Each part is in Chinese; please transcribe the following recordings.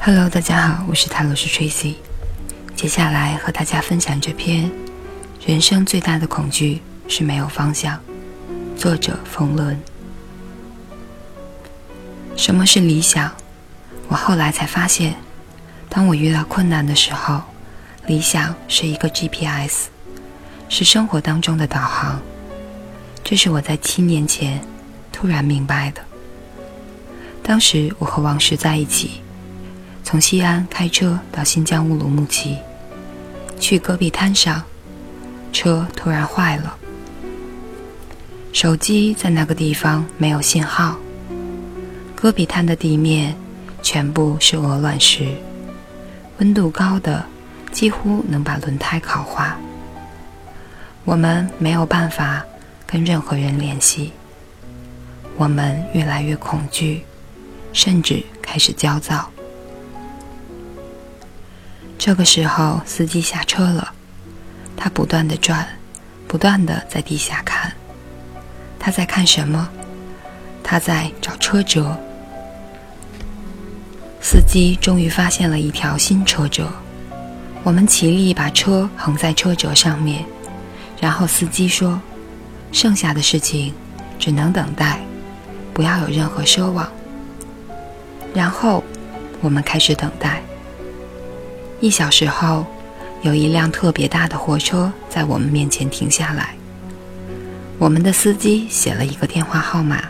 Hello，大家好，我是泰罗斯 Tracy。接下来和大家分享这篇《人生最大的恐惧是没有方向》，作者冯仑。什么是理想？我后来才发现，当我遇到困难的时候，理想是一个 GPS，是生活当中的导航。这是我在七年前突然明白的。当时我和王石在一起。从西安开车到新疆乌鲁木齐，去戈壁滩上，车突然坏了，手机在那个地方没有信号。戈壁滩的地面全部是鹅卵石，温度高的几乎能把轮胎烤化。我们没有办法跟任何人联系，我们越来越恐惧，甚至开始焦躁。这个时候，司机下车了，他不断的转，不断的在地下看。他在看什么？他在找车辙。司机终于发现了一条新车辙，我们齐力把车横在车辙上面，然后司机说：“剩下的事情只能等待，不要有任何奢望。”然后我们开始等待。一小时后，有一辆特别大的货车在我们面前停下来。我们的司机写了一个电话号码，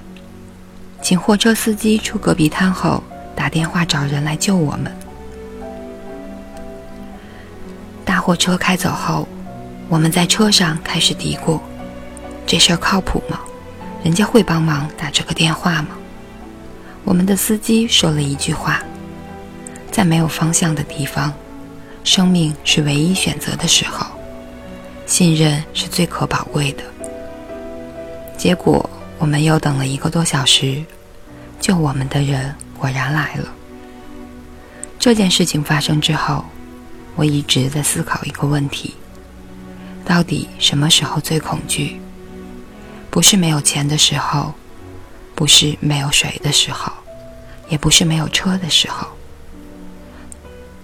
请货车司机出戈壁滩后打电话找人来救我们。大货车开走后，我们在车上开始嘀咕：“这事儿靠谱吗？人家会帮忙打这个电话吗？”我们的司机说了一句话：“在没有方向的地方。”生命是唯一选择的时候，信任是最可宝贵的。结果我们又等了一个多小时，救我们的人果然来了。这件事情发生之后，我一直在思考一个问题：到底什么时候最恐惧？不是没有钱的时候，不是没有水的时候，也不是没有车的时候。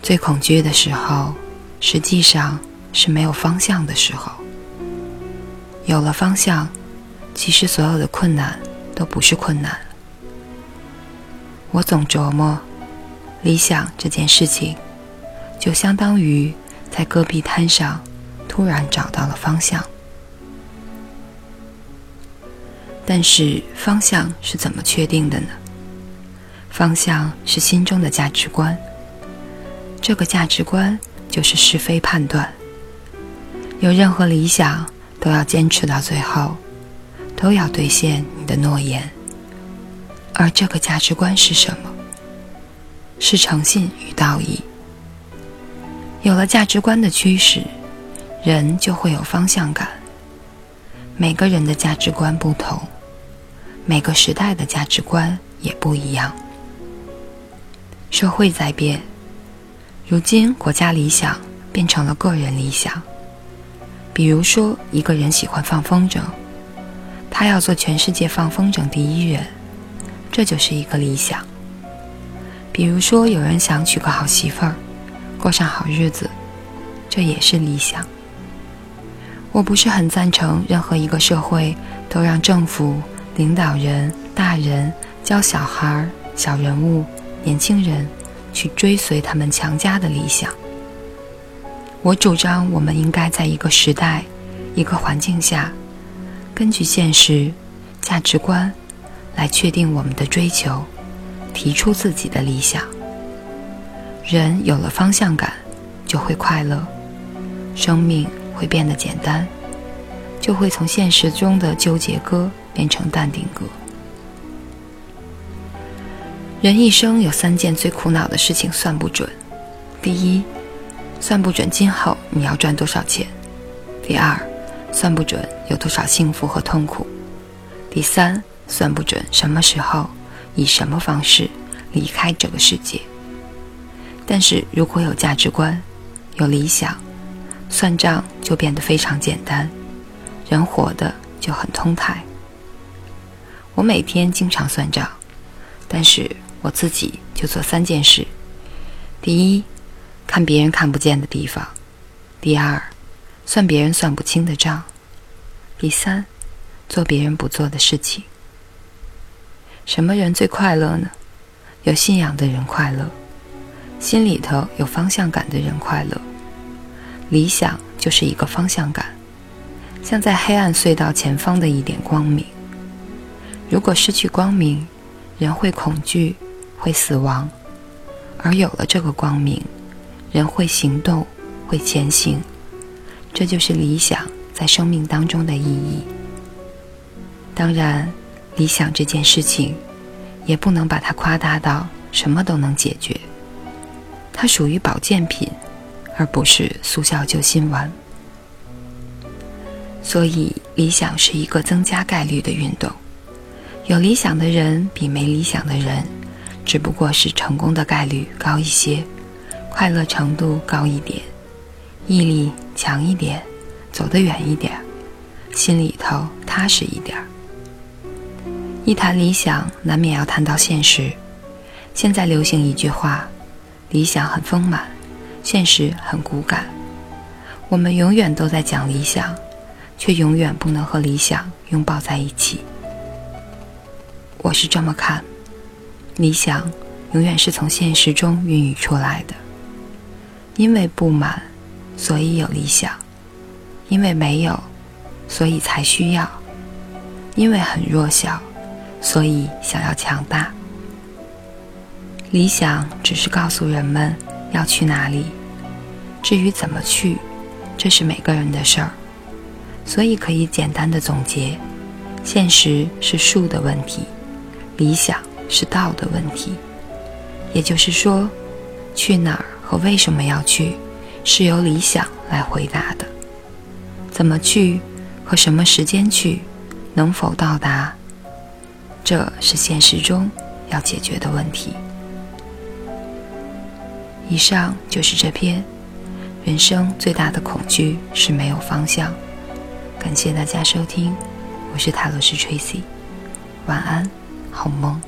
最恐惧的时候，实际上是没有方向的时候。有了方向，其实所有的困难都不是困难。我总琢磨，理想这件事情，就相当于在戈壁滩上突然找到了方向。但是方向是怎么确定的呢？方向是心中的价值观。这个价值观就是是非判断。有任何理想，都要坚持到最后，都要兑现你的诺言。而这个价值观是什么？是诚信与道义。有了价值观的驱使，人就会有方向感。每个人的价值观不同，每个时代的价值观也不一样。社会在变。如今，国家理想变成了个人理想。比如说，一个人喜欢放风筝，他要做全世界放风筝第一人，这就是一个理想。比如说，有人想娶个好媳妇儿，过上好日子，这也是理想。我不是很赞成任何一个社会都让政府、领导人、大人教小孩、小人物、年轻人。去追随他们强加的理想。我主张，我们应该在一个时代、一个环境下，根据现实价值观来确定我们的追求，提出自己的理想。人有了方向感，就会快乐，生命会变得简单，就会从现实中的纠结歌变成淡定哥。人一生有三件最苦恼的事情算不准：第一，算不准今后你要赚多少钱；第二，算不准有多少幸福和痛苦；第三，算不准什么时候以什么方式离开这个世界。但是如果有价值观、有理想，算账就变得非常简单，人活的就很通泰。我每天经常算账，但是。我自己就做三件事：第一，看别人看不见的地方；第二，算别人算不清的账；第三，做别人不做的事情。什么人最快乐呢？有信仰的人快乐，心里头有方向感的人快乐。理想就是一个方向感，像在黑暗隧道前方的一点光明。如果失去光明，人会恐惧，会死亡；而有了这个光明，人会行动，会前行。这就是理想在生命当中的意义。当然，理想这件事情，也不能把它夸大到什么都能解决。它属于保健品，而不是速效救心丸。所以，理想是一个增加概率的运动。有理想的人比没理想的人，只不过是成功的概率高一些，快乐程度高一点，毅力强一点，走得远一点，心里头踏实一点。一谈理想，难免要谈到现实。现在流行一句话：理想很丰满，现实很骨感。我们永远都在讲理想，却永远不能和理想拥抱在一起。我是这么看，理想永远是从现实中孕育出来的。因为不满，所以有理想；因为没有，所以才需要；因为很弱小，所以想要强大。理想只是告诉人们要去哪里，至于怎么去，这是每个人的事儿。所以可以简单的总结：现实是术的问题。理想是道的问题，也就是说，去哪儿和为什么要去，是由理想来回答的。怎么去和什么时间去，能否到达，这是现实中要解决的问题。以上就是这篇人生最大的恐惧是没有方向。感谢大家收听，我是塔罗斯 Tracy，晚安。好梦。